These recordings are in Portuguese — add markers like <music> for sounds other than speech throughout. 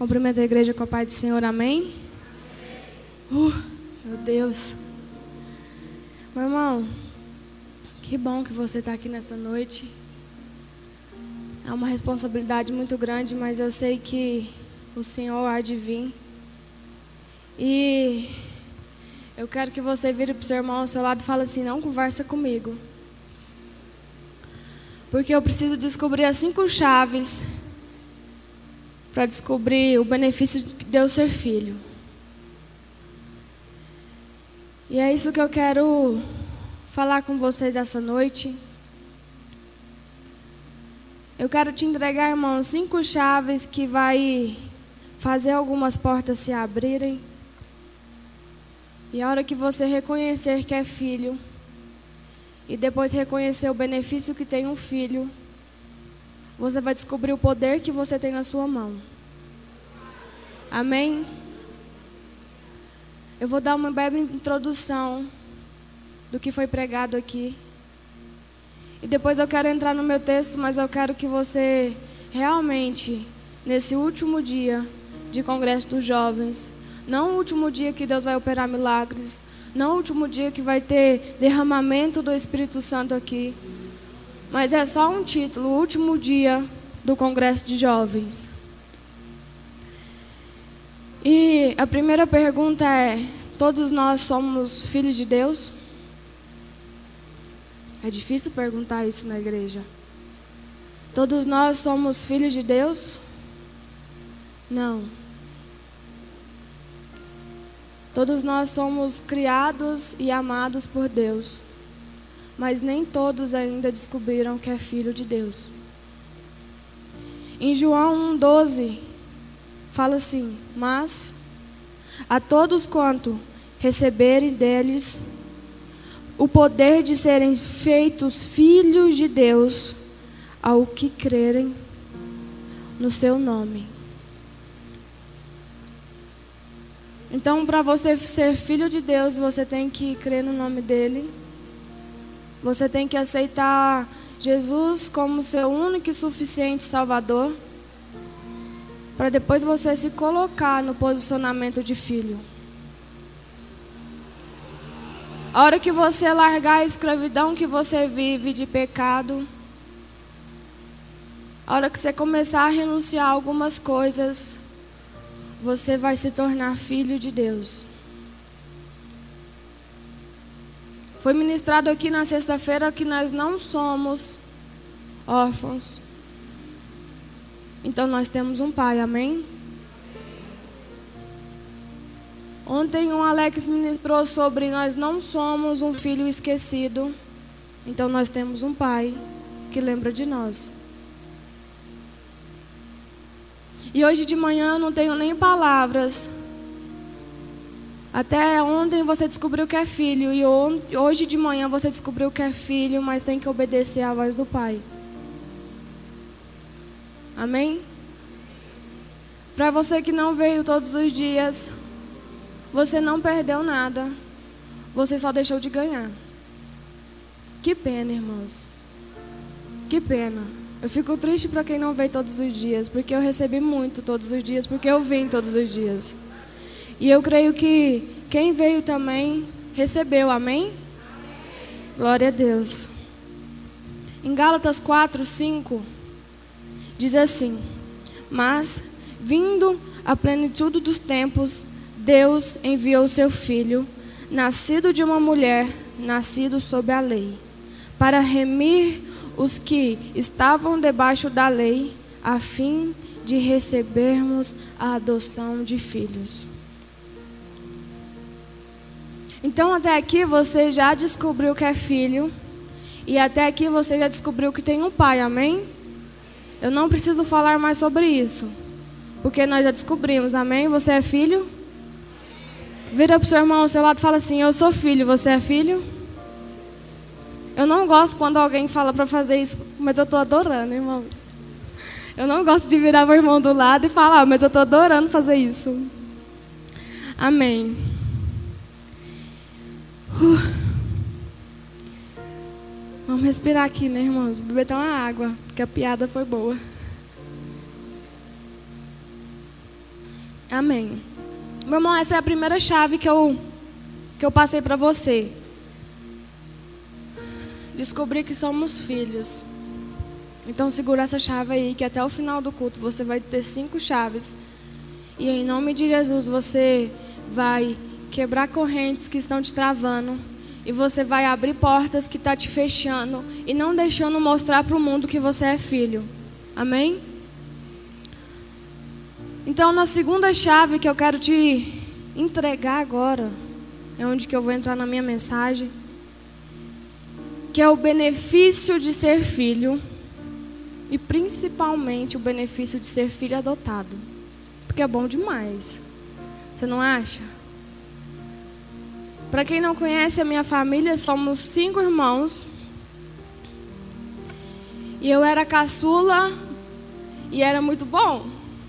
Cumprimento a igreja com a paz do Senhor, amém? Uh, meu Deus. Meu irmão, que bom que você está aqui nessa noite. É uma responsabilidade muito grande, mas eu sei que o Senhor há de vir. E eu quero que você vire para o seu irmão ao seu lado e fale assim: não conversa comigo. Porque eu preciso descobrir as cinco chaves para descobrir o benefício de Deus ser filho. E é isso que eu quero falar com vocês essa noite. Eu quero te entregar, irmão, cinco chaves que vai fazer algumas portas se abrirem. E a hora que você reconhecer que é filho, e depois reconhecer o benefício que tem um filho, você vai descobrir o poder que você tem na sua mão. Amém? Eu vou dar uma breve introdução do que foi pregado aqui. E depois eu quero entrar no meu texto, mas eu quero que você realmente, nesse último dia de Congresso dos Jovens, não o último dia que Deus vai operar milagres, não o último dia que vai ter derramamento do Espírito Santo aqui, mas é só um título, o último dia do Congresso de Jovens. E a primeira pergunta é: todos nós somos filhos de Deus? É difícil perguntar isso na igreja. Todos nós somos filhos de Deus? Não. Todos nós somos criados e amados por Deus mas nem todos ainda descobriram que é filho de Deus. Em João 1,12, fala assim: Mas a todos quanto receberem deles o poder de serem feitos filhos de Deus, ao que crerem no seu nome. Então, para você ser filho de Deus, você tem que crer no nome dele você tem que aceitar Jesus como seu único e suficiente Salvador, para depois você se colocar no posicionamento de filho. A hora que você largar a escravidão que você vive de pecado, a hora que você começar a renunciar a algumas coisas, você vai se tornar filho de Deus. Foi ministrado aqui na sexta-feira que nós não somos órfãos. Então nós temos um pai, amém? Ontem o Alex ministrou sobre nós não somos um filho esquecido. Então nós temos um pai que lembra de nós. E hoje de manhã eu não tenho nem palavras até ontem você descobriu que é filho e hoje de manhã você descobriu que é filho, mas tem que obedecer à voz do Pai. Amém? Para você que não veio todos os dias, você não perdeu nada. Você só deixou de ganhar. Que pena, irmãos. Que pena. Eu fico triste para quem não veio todos os dias, porque eu recebi muito todos os dias, porque eu vim todos os dias. E eu creio que quem veio também recebeu, amém? amém? Glória a Deus. Em Gálatas 4, 5, diz assim: Mas, vindo a plenitude dos tempos, Deus enviou seu filho, nascido de uma mulher, nascido sob a lei, para remir os que estavam debaixo da lei, a fim de recebermos a adoção de filhos. Então, até aqui você já descobriu que é filho. E até aqui você já descobriu que tem um pai, amém? Eu não preciso falar mais sobre isso. Porque nós já descobrimos, amém? Você é filho? Vira para o seu irmão ao seu lado e fala assim: Eu sou filho, você é filho? Eu não gosto quando alguém fala para fazer isso, mas eu estou adorando, irmãos. Eu não gosto de virar o irmão do lado e falar, mas eu estou adorando fazer isso. Amém. Uh. Vamos respirar aqui, né, irmãos? Beber até uma água, porque a piada foi boa. Amém. Meu irmão, essa é a primeira chave que eu, que eu passei para você. Descobrir que somos filhos. Então segura essa chave aí, que até o final do culto você vai ter cinco chaves. E em nome de Jesus você vai quebrar correntes que estão te travando. E você vai abrir portas que estão tá te fechando. E não deixando mostrar para o mundo que você é filho. Amém? Então, na segunda chave que eu quero te entregar agora, é onde que eu vou entrar na minha mensagem, que é o benefício de ser filho e principalmente o benefício de ser filho adotado. Porque é bom demais. Você não acha? Para quem não conhece a minha família, somos cinco irmãos. E eu era caçula e era muito bom.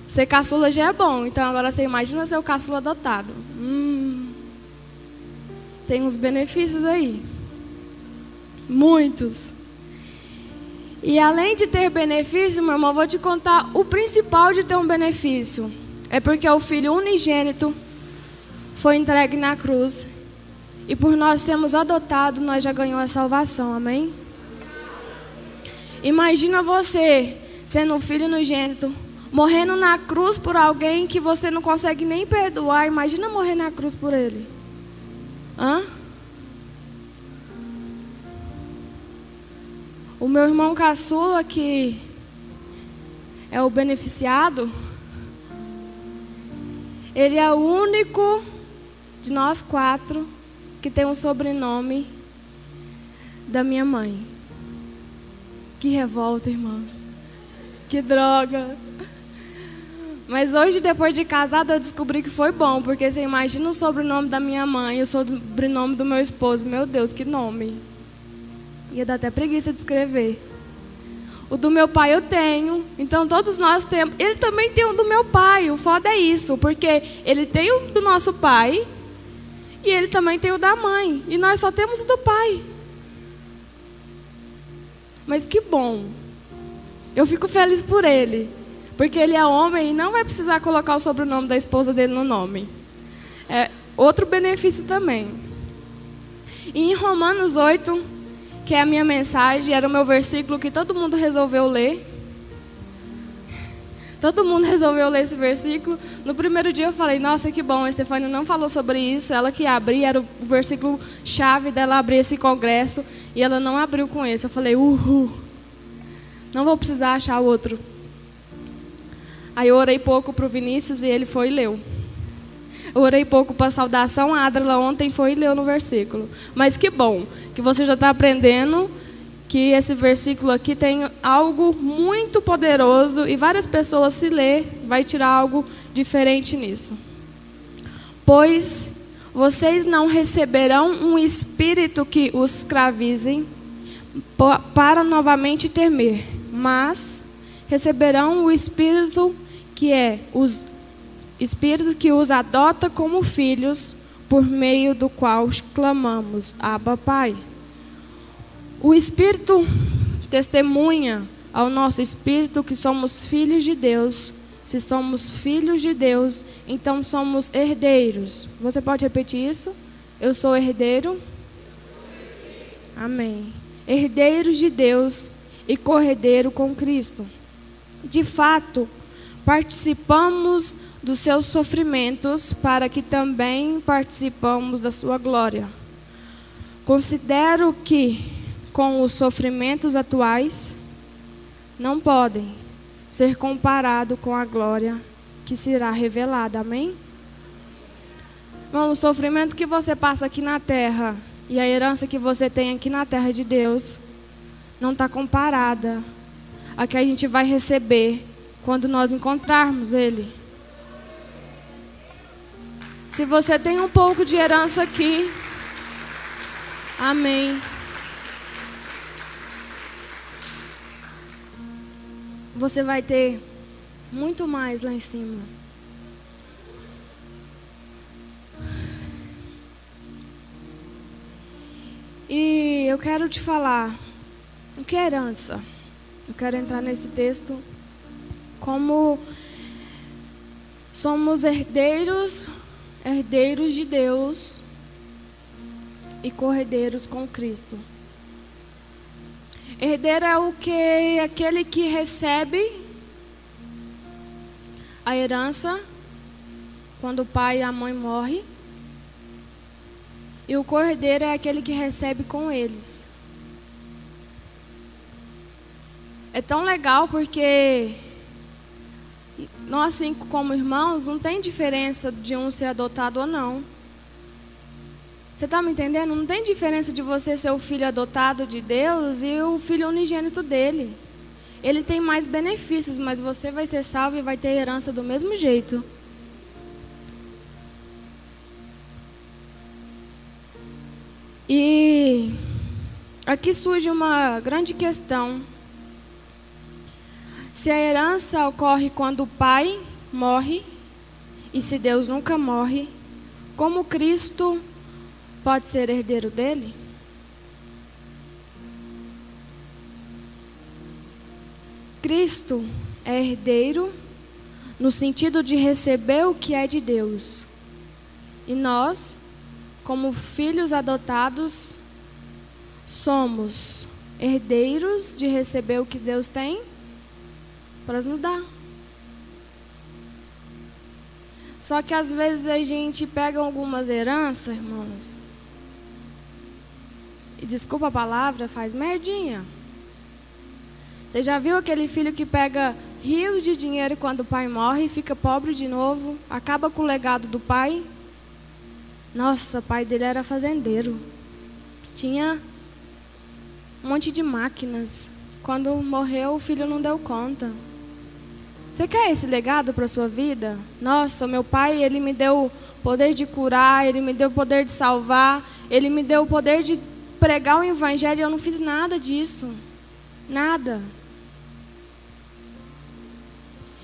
Ser caçula já é bom, então agora você imagina ser o caçula adotado. Hum, tem uns benefícios aí. Muitos. E além de ter benefício, meu irmão, vou te contar o principal de ter um benefício. É porque o filho unigênito foi entregue na cruz. E por nós sermos adotados, nós já ganhamos a salvação. Amém? Imagina você sendo um filho unigênito morrendo na cruz por alguém que você não consegue nem perdoar. Imagina morrer na cruz por ele. Hã? O meu irmão caçula, que é o beneficiado, ele é o único de nós quatro que tem um sobrenome da minha mãe. Que revolta, irmãos. Que droga. Mas hoje, depois de casada, eu descobri que foi bom, porque você imagina o sobrenome da minha mãe o sobrenome do meu esposo. Meu Deus, que nome. Ia dar até preguiça de escrever. O do meu pai eu tenho, então todos nós temos. Ele também tem o do meu pai. O foda é isso, porque ele tem o do nosso pai e ele também tem o da mãe. E nós só temos o do pai. Mas que bom. Eu fico feliz por ele. Porque ele é homem e não vai precisar colocar o sobrenome da esposa dele no nome. É outro benefício também. E em Romanos 8, que é a minha mensagem, era o meu versículo que todo mundo resolveu ler. Todo mundo <laughs> resolveu ler esse versículo. No primeiro dia eu falei, nossa, que bom, a Estefânia não falou sobre isso. Ela que abria, era o versículo chave dela abrir esse congresso. E ela não abriu com esse. Eu falei, uhul. Não vou precisar achar outro. Aí eu orei pouco para o Vinícius e ele foi e leu. Eu orei pouco para a saudação, a Adra ontem foi e leu no versículo. Mas que bom que você já está aprendendo que esse versículo aqui tem algo muito poderoso e várias pessoas se ler vai tirar algo diferente nisso. Pois vocês não receberão um espírito que os escravizem para novamente temer, mas receberão o espírito que é o espírito que os adota como filhos, por meio do qual clamamos: Abba, Pai. O espírito testemunha ao nosso espírito que somos filhos de Deus. Se somos filhos de Deus, então somos herdeiros. Você pode repetir isso? Eu sou herdeiro. Amém. Herdeiros de Deus e corredeiro com Cristo. De fato, participamos dos seus sofrimentos para que também participamos da sua glória. Considero que, com os sofrimentos atuais, não podem ser comparados com a glória que será revelada. Amém? Bom, o sofrimento que você passa aqui na terra e a herança que você tem aqui na terra de Deus não está comparada a que a gente vai receber quando nós encontrarmos Ele. Se você tem um pouco de herança aqui, amém. Você vai ter muito mais lá em cima. E eu quero te falar o que é herança. Eu quero entrar nesse texto como Somos herdeiros, herdeiros de Deus e corredeiros com Cristo. Herdeiro é o que aquele que recebe a herança quando o pai e a mãe morrem. E o cordeiro é aquele que recebe com eles. É tão legal porque nós, como irmãos, não tem diferença de um ser adotado ou não. Você está me entendendo? Não tem diferença de você ser o filho adotado de Deus e o filho unigênito dele. Ele tem mais benefícios, mas você vai ser salvo e vai ter herança do mesmo jeito. E aqui surge uma grande questão. Se a herança ocorre quando o pai morre, e se Deus nunca morre, como Cristo pode ser herdeiro dele? Cristo é herdeiro no sentido de receber o que é de Deus. E nós, como filhos adotados, somos herdeiros de receber o que Deus tem para nos dar. Só que às vezes a gente pega algumas heranças, irmãos, e desculpa a palavra, faz merdinha. Você já viu aquele filho que pega rios de dinheiro quando o pai morre fica pobre de novo, acaba com o legado do pai? Nossa, o pai dele era fazendeiro. Tinha um monte de máquinas. Quando morreu, o filho não deu conta. Você quer esse legado para a sua vida? Nossa, meu pai, ele me deu poder de curar, ele me deu poder de salvar, ele me deu o poder de pregar o evangelho eu não fiz nada disso. Nada.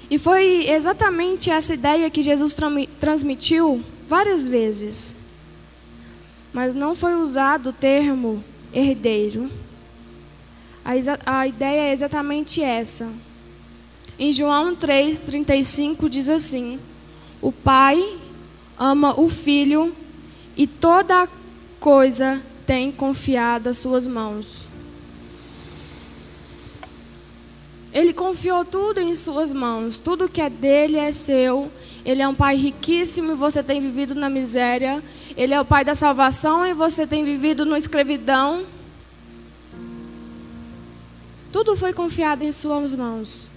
E foi exatamente essa ideia que Jesus transmitiu várias vezes. Mas não foi usado o termo herdeiro. A, a ideia é exatamente essa. Em João 3,35 diz assim: O Pai ama o Filho e toda coisa tem confiado às suas mãos. Ele confiou tudo em suas mãos, tudo que é dele é seu. Ele é um pai riquíssimo e você tem vivido na miséria. Ele é o pai da salvação e você tem vivido na escravidão. Tudo foi confiado em suas mãos.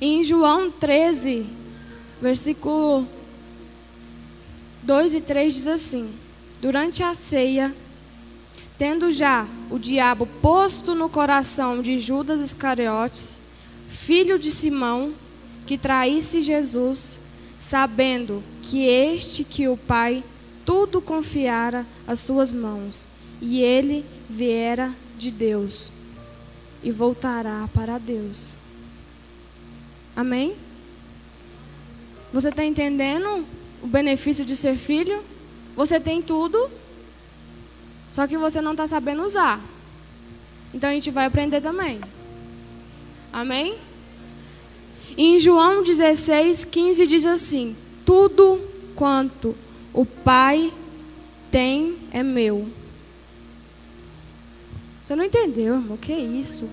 E em João 13, versículo 2 e 3 diz assim: Durante a ceia, Tendo já o diabo posto no coração de Judas Iscariotes, filho de Simão, que traísse Jesus, sabendo que este que o Pai tudo confiara às suas mãos, e ele viera de Deus e voltará para Deus. Amém? Você está entendendo o benefício de ser filho? Você tem tudo, só que você não está sabendo usar. Então a gente vai aprender também. Amém? em João 16, 15 diz assim: Tudo quanto o Pai tem é meu. Você não entendeu, irmão? Que isso?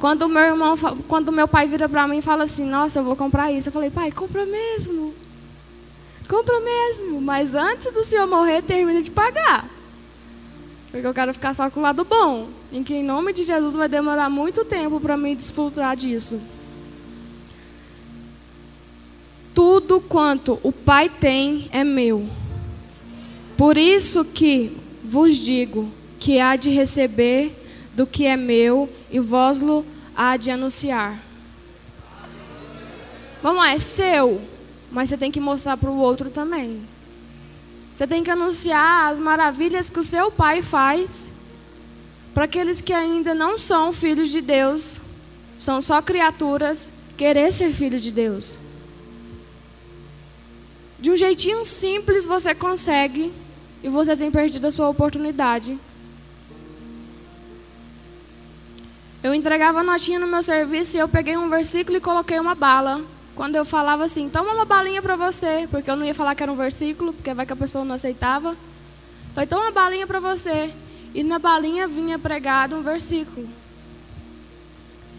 Quando meu irmão, quando meu pai vira para mim e fala assim: Nossa, eu vou comprar isso. Eu falei: Pai, compra mesmo. Compra mesmo. Mas antes do senhor morrer, termina de pagar. Porque eu quero ficar só com o lado bom. Em que em nome de Jesus vai demorar muito tempo para mim desfrutar disso. Tudo quanto o Pai tem é meu. Por isso que vos digo que há de receber do que é meu e vós-lo há de anunciar. Vamos lá, é seu, mas você tem que mostrar para o outro também. Você tem que anunciar as maravilhas que o seu pai faz para aqueles que ainda não são filhos de Deus, são só criaturas, querer ser filho de Deus. De um jeitinho simples você consegue e você tem perdido a sua oportunidade. Eu entregava notinha no meu serviço e eu peguei um versículo e coloquei uma bala. Quando eu falava assim, toma uma balinha para você, porque eu não ia falar que era um versículo, porque vai que a pessoa não aceitava. Falei, toma uma balinha para você. E na balinha vinha pregado um versículo.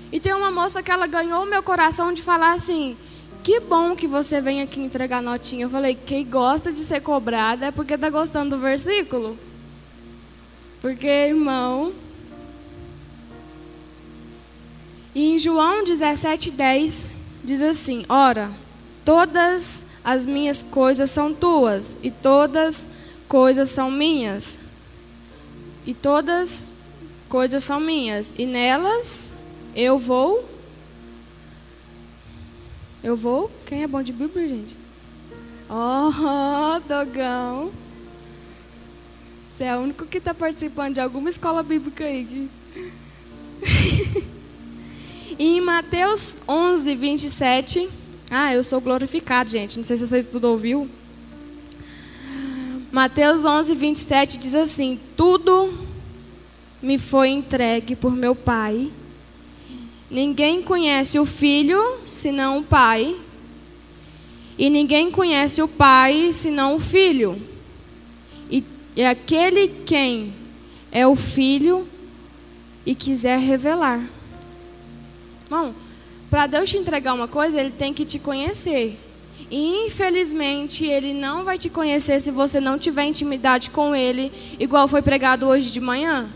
E tem uma moça que ela ganhou o meu coração de falar assim: que bom que você vem aqui entregar notinha. Eu falei, quem gosta de ser cobrada é porque está gostando do versículo. Porque, irmão, E em João 17,10 diz assim: Ora, todas as minhas coisas são tuas, e todas coisas são minhas. E todas coisas são minhas, e nelas eu vou. Eu vou? Quem é bom de Bíblia, gente? Oh, <laughs> dogão. Você é o único que está participando de alguma escola bíblica aí. <laughs> E em Mateus 11, 27. Ah, eu sou glorificado, gente. Não sei se vocês tudo ouviu. Mateus 11, 27 diz assim: Tudo me foi entregue por meu Pai. Ninguém conhece o Filho senão o Pai. E ninguém conhece o Pai senão o Filho. E, e aquele quem é o Filho e quiser revelar. Irmão, para Deus te entregar uma coisa, Ele tem que te conhecer. E infelizmente Ele não vai te conhecer se você não tiver intimidade com Ele, igual foi pregado hoje de manhã.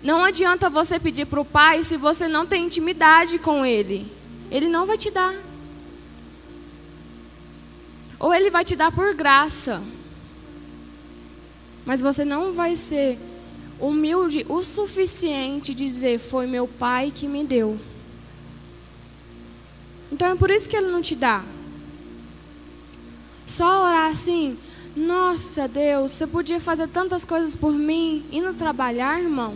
Não adianta você pedir para o Pai se você não tem intimidade com Ele. Ele não vai te dar. Ou Ele vai te dar por graça. Mas você não vai ser humilde o suficiente dizer: Foi meu pai que me deu. Então é por isso que ele não te dá. Só orar assim: Nossa Deus, você podia fazer tantas coisas por mim, indo trabalhar, irmão.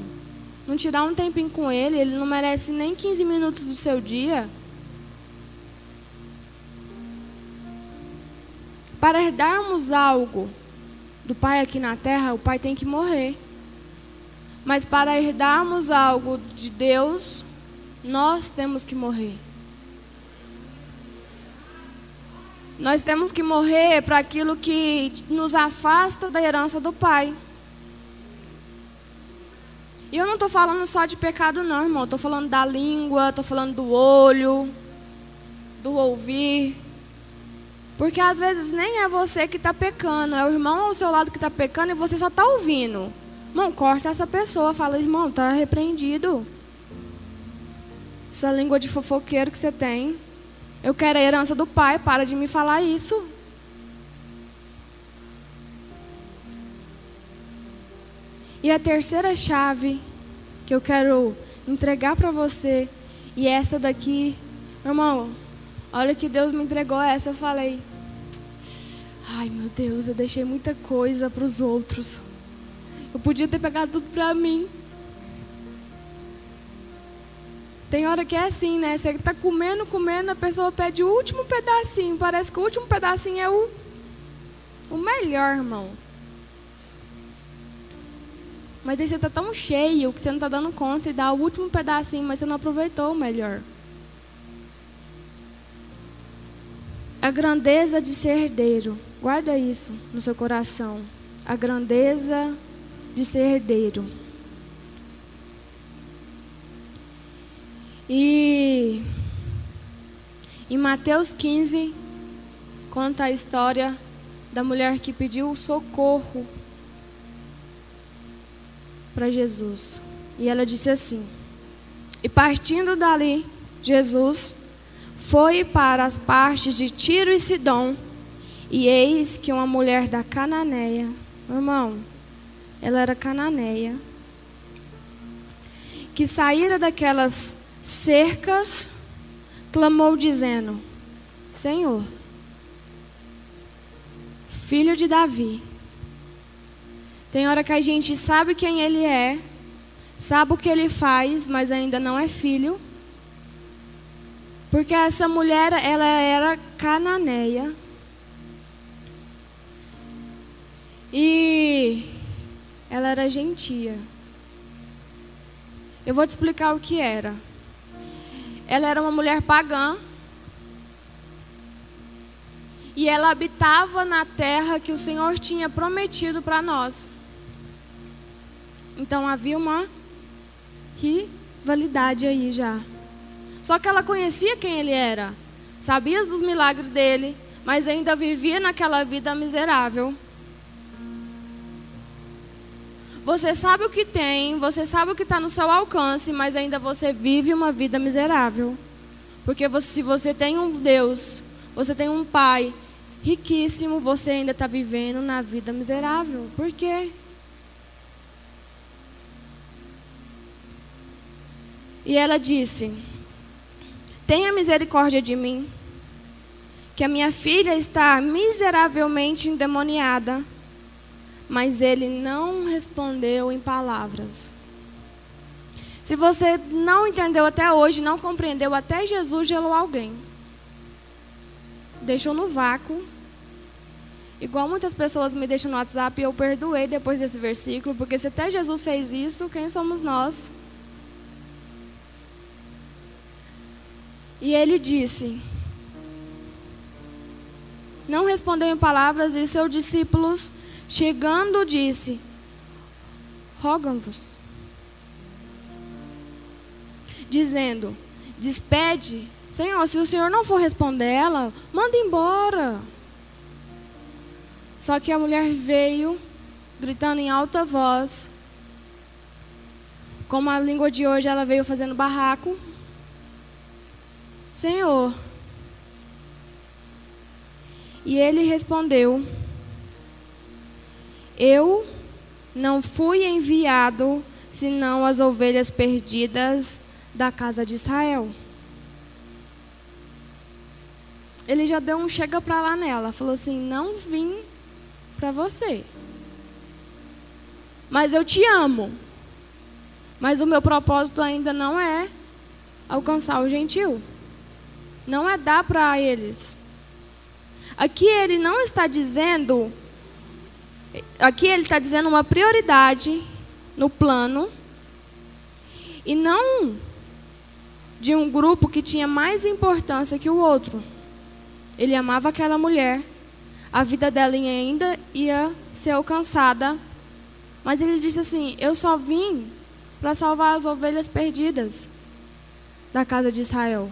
Não tirar um tempinho com ele, ele não merece nem 15 minutos do seu dia. Para herdarmos algo do Pai aqui na terra, o Pai tem que morrer. Mas para herdarmos algo de Deus, nós temos que morrer. Nós temos que morrer para aquilo que nos afasta da herança do Pai. E eu não estou falando só de pecado, não, irmão. Estou falando da língua, estou falando do olho, do ouvir. Porque às vezes nem é você que está pecando, é o irmão ao seu lado que está pecando e você só está ouvindo. Irmão, corta essa pessoa. Fala, irmão, tá repreendido. Essa língua de fofoqueiro que você tem. Eu quero a herança do pai. Para de me falar isso. E a terceira chave que eu quero entregar para você. E essa daqui, irmão, olha que Deus me entregou essa. Eu falei, ai meu Deus, eu deixei muita coisa para os outros. Eu podia ter pegado tudo para mim. Tem hora que é assim, né? Você está comendo, comendo, a pessoa pede o último pedacinho. Parece que o último pedacinho é o, o melhor, irmão. Mas aí você está tão cheio que você não está dando conta e dá o último pedacinho, mas você não aproveitou o melhor. A grandeza de ser herdeiro. Guarda isso no seu coração. A grandeza de ser herdeiro. E em Mateus 15 conta a história da mulher que pediu socorro para Jesus. E ela disse assim: E partindo dali, Jesus foi para as partes de Tiro e Sidom, e eis que uma mulher da Cananeia, irmão, ela era cananeia, que saíra daquelas cercas, clamou dizendo: Senhor, filho de Davi. Tem hora que a gente sabe quem ele é, sabe o que ele faz, mas ainda não é filho. Porque essa mulher, ela era cananeia. E ela era gentia. Eu vou te explicar o que era. Ela era uma mulher pagã. E ela habitava na terra que o Senhor tinha prometido para nós. Então havia uma rivalidade aí já. Só que ela conhecia quem ele era, sabia dos milagres dele, mas ainda vivia naquela vida miserável. Você sabe o que tem, você sabe o que está no seu alcance, mas ainda você vive uma vida miserável. Porque você, se você tem um Deus, você tem um Pai riquíssimo, você ainda está vivendo na vida miserável. Por quê? E ela disse: Tenha misericórdia de mim, que a minha filha está miseravelmente endemoniada. Mas ele não respondeu em palavras. Se você não entendeu até hoje, não compreendeu, até Jesus gelou alguém. Deixou no vácuo. Igual muitas pessoas me deixam no WhatsApp eu perdoei depois desse versículo, porque se até Jesus fez isso, quem somos nós? E ele disse: Não respondeu em palavras, e seus discípulos, chegando, disse: Rogam-vos, dizendo: Despede, Senhor, se o Senhor não for responder ela, manda embora. Só que a mulher veio, gritando em alta voz, como a língua de hoje, ela veio fazendo barraco, Senhor. E ele respondeu: Eu não fui enviado senão as ovelhas perdidas da casa de Israel. Ele já deu um chega para lá nela, falou assim: Não vim para você. Mas eu te amo. Mas o meu propósito ainda não é alcançar o gentil não é dar para eles. Aqui ele não está dizendo, aqui ele está dizendo uma prioridade no plano e não de um grupo que tinha mais importância que o outro. Ele amava aquela mulher, a vida dela ainda ia ser alcançada, mas ele disse assim: Eu só vim para salvar as ovelhas perdidas da casa de Israel.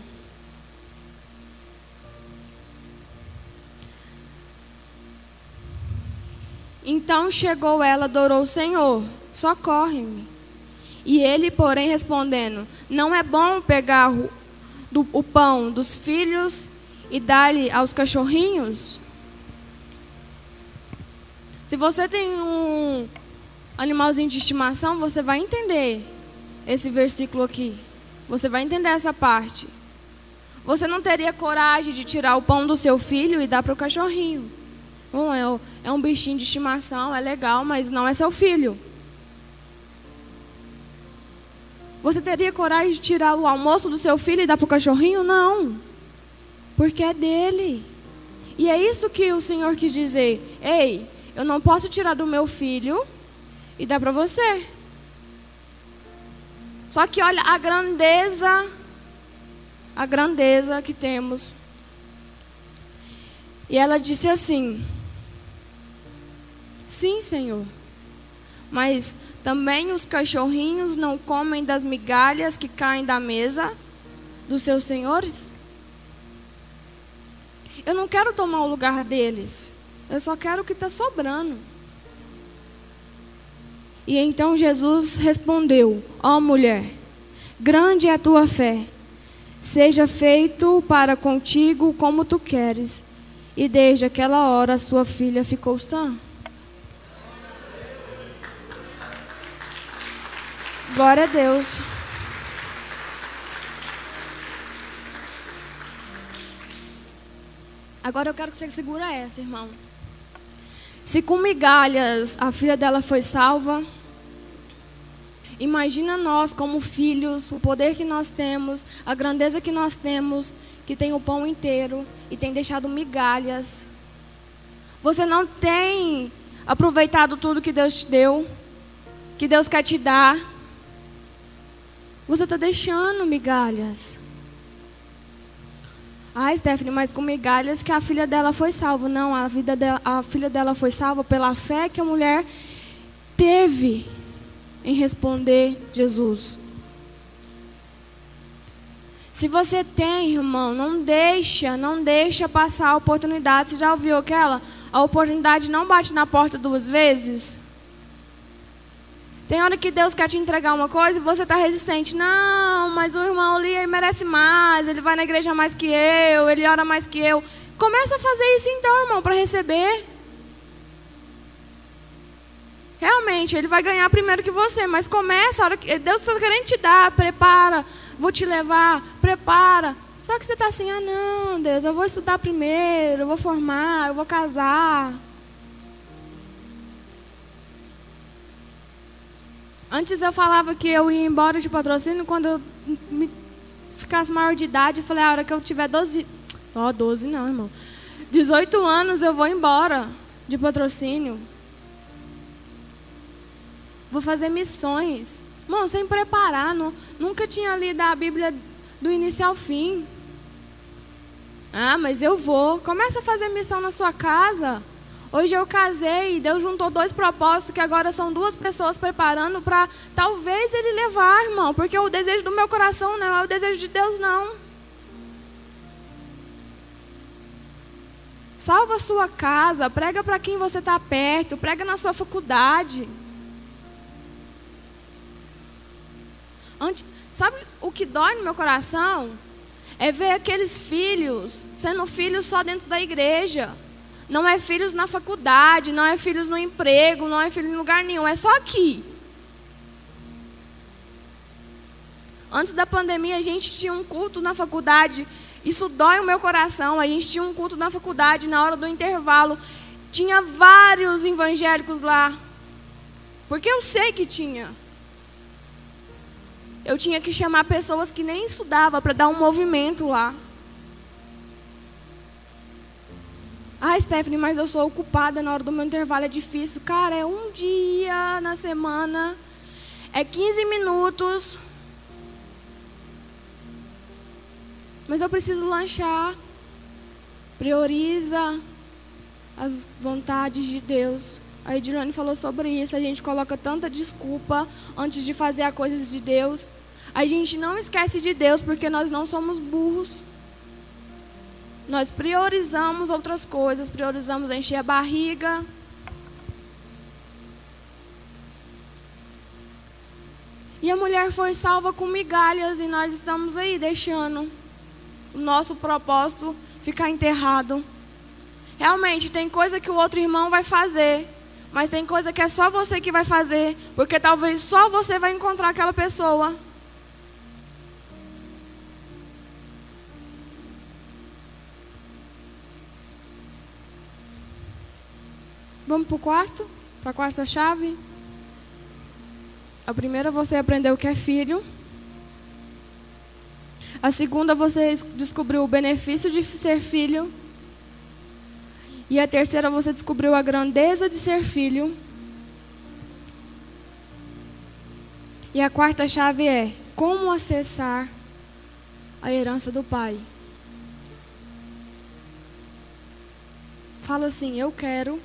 Então chegou ela, adorou o Senhor, socorre-me. E ele, porém, respondendo: Não é bom pegar o, do, o pão dos filhos e dar-lhe aos cachorrinhos? Se você tem um animalzinho de estimação, você vai entender esse versículo aqui. Você vai entender essa parte. Você não teria coragem de tirar o pão do seu filho e dar para o cachorrinho. Bom, é, é um bichinho de estimação, é legal, mas não é seu filho. Você teria coragem de tirar o almoço do seu filho e dar para o cachorrinho? Não. Porque é dele. E é isso que o Senhor quis dizer. Ei, eu não posso tirar do meu filho e dar para você. Só que olha a grandeza, a grandeza que temos. E ela disse assim: Sim, Senhor. Mas também os cachorrinhos não comem das migalhas que caem da mesa dos seus senhores? Eu não quero tomar o lugar deles. Eu só quero o que está sobrando. E então Jesus respondeu: Ó oh, mulher, grande é a tua fé. Seja feito para contigo como tu queres. E desde aquela hora sua filha ficou sã. Glória a Deus. Agora eu quero que você segura essa, irmão. Se com migalhas a filha dela foi salva, imagina nós como filhos, o poder que nós temos, a grandeza que nós temos, que tem o pão inteiro e tem deixado migalhas. Você não tem aproveitado tudo que Deus te deu, que Deus quer te dar. Você está deixando migalhas. Ah, Stephanie, mas com migalhas que a filha dela foi salva. Não, a, vida dela, a filha dela foi salva pela fé que a mulher teve em responder Jesus. Se você tem, irmão, não deixa, não deixa passar a oportunidade. Você já ouviu aquela? A oportunidade não bate na porta duas vezes? Tem hora que Deus quer te entregar uma coisa e você está resistente. Não, mas o irmão ali merece mais, ele vai na igreja mais que eu, ele ora mais que eu. Começa a fazer isso então, irmão, para receber. Realmente, ele vai ganhar primeiro que você, mas começa, a hora que Deus está querendo te dar, prepara, vou te levar, prepara. Só que você está assim, ah não, Deus, eu vou estudar primeiro, eu vou formar, eu vou casar. Antes eu falava que eu ia embora de patrocínio quando eu ficasse maior de idade. Eu falei, a hora que eu tiver 12. Ó, oh, 12 não, irmão. 18 anos eu vou embora de patrocínio. Vou fazer missões. Irmão, sem preparar. Não, nunca tinha lido a Bíblia do início ao fim. Ah, mas eu vou. Começa a fazer missão na sua casa. Hoje eu casei e Deus juntou dois propósitos que agora são duas pessoas preparando para talvez ele levar, irmão, porque o desejo do meu coração não é o desejo de Deus não. Salva a sua casa, prega para quem você está perto, prega na sua faculdade. Antes, sabe o que dói no meu coração? É ver aqueles filhos sendo filhos só dentro da igreja. Não é filhos na faculdade, não é filhos no emprego, não é filho em lugar nenhum, é só aqui. Antes da pandemia, a gente tinha um culto na faculdade. Isso dói o meu coração. A gente tinha um culto na faculdade na hora do intervalo. Tinha vários evangélicos lá. Porque eu sei que tinha. Eu tinha que chamar pessoas que nem estudavam para dar um movimento lá. Ah, Stephanie, mas eu sou ocupada na hora do meu intervalo, é difícil. Cara, é um dia na semana, é 15 minutos. Mas eu preciso lanchar. Prioriza as vontades de Deus. A Edilane falou sobre isso. A gente coloca tanta desculpa antes de fazer as coisas de Deus. A gente não esquece de Deus porque nós não somos burros nós priorizamos outras coisas, priorizamos encher a barriga. E a mulher foi salva com migalhas e nós estamos aí deixando o nosso propósito ficar enterrado. Realmente tem coisa que o outro irmão vai fazer, mas tem coisa que é só você que vai fazer, porque talvez só você vai encontrar aquela pessoa. Vamos para o quarto? Para a quarta chave? A primeira você aprendeu o que é filho. A segunda você descobriu o benefício de ser filho. E a terceira você descobriu a grandeza de ser filho. E a quarta chave é como acessar a herança do Pai. Fala assim: Eu quero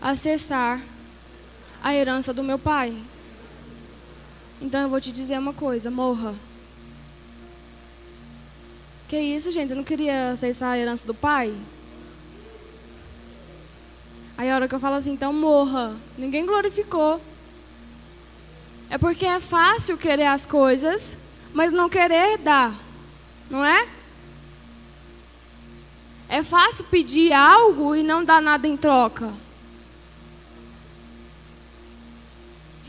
acessar a herança do meu pai. Então eu vou te dizer uma coisa: morra. Que isso, gente? Eu não queria acessar a herança do pai? Aí a hora que eu falo assim, então morra. Ninguém glorificou. É porque é fácil querer as coisas, mas não querer dar. Não é? É fácil pedir algo e não dar nada em troca.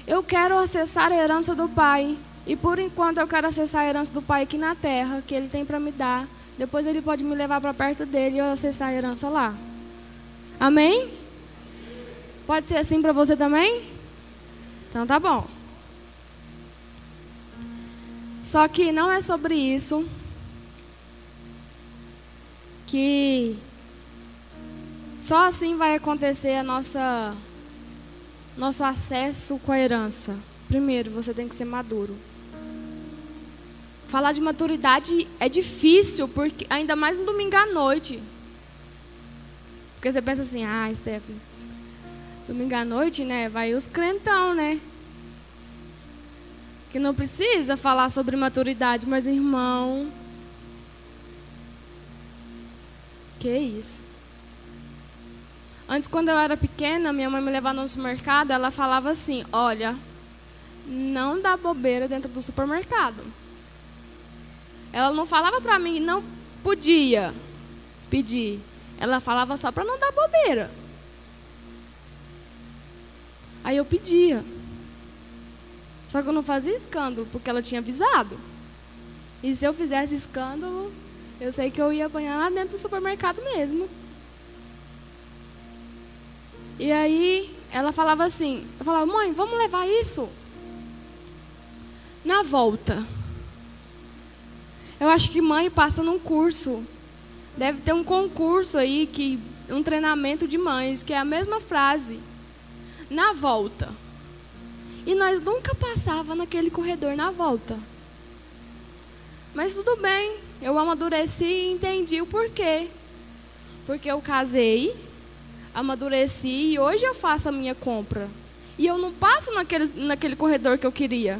Eu quero acessar a herança do Pai. E por enquanto eu quero acessar a herança do Pai aqui na terra, que Ele tem para me dar. Depois Ele pode me levar para perto dele e eu acessar a herança lá. Amém? Pode ser assim para você também? Então tá bom. Só que não é sobre isso que só assim vai acontecer a nossa nosso acesso com a herança. Primeiro, você tem que ser maduro. Falar de maturidade é difícil, porque ainda mais no domingo à noite. Porque você pensa assim, ah, Stephanie, domingo à noite, né? Vai os crentão, né? Que não precisa falar sobre maturidade, mas irmão. Que isso? Antes, quando eu era pequena, minha mãe me levava no supermercado, ela falava assim: Olha, não dá bobeira dentro do supermercado. Ela não falava para mim, não podia pedir. Ela falava só para não dar bobeira. Aí eu pedia. Só que eu não fazia escândalo, porque ela tinha avisado. E se eu fizesse escândalo, eu sei que eu ia apanhar lá dentro do supermercado mesmo. E aí ela falava assim, eu falava, mãe, vamos levar isso? Na volta. Eu acho que mãe passa num curso. Deve ter um concurso aí, que, um treinamento de mães, que é a mesma frase. Na volta. E nós nunca passava naquele corredor na volta. Mas tudo bem, eu amadureci e entendi o porquê. Porque eu casei, amadureci e hoje eu faço a minha compra. E eu não passo naquele, naquele corredor que eu queria.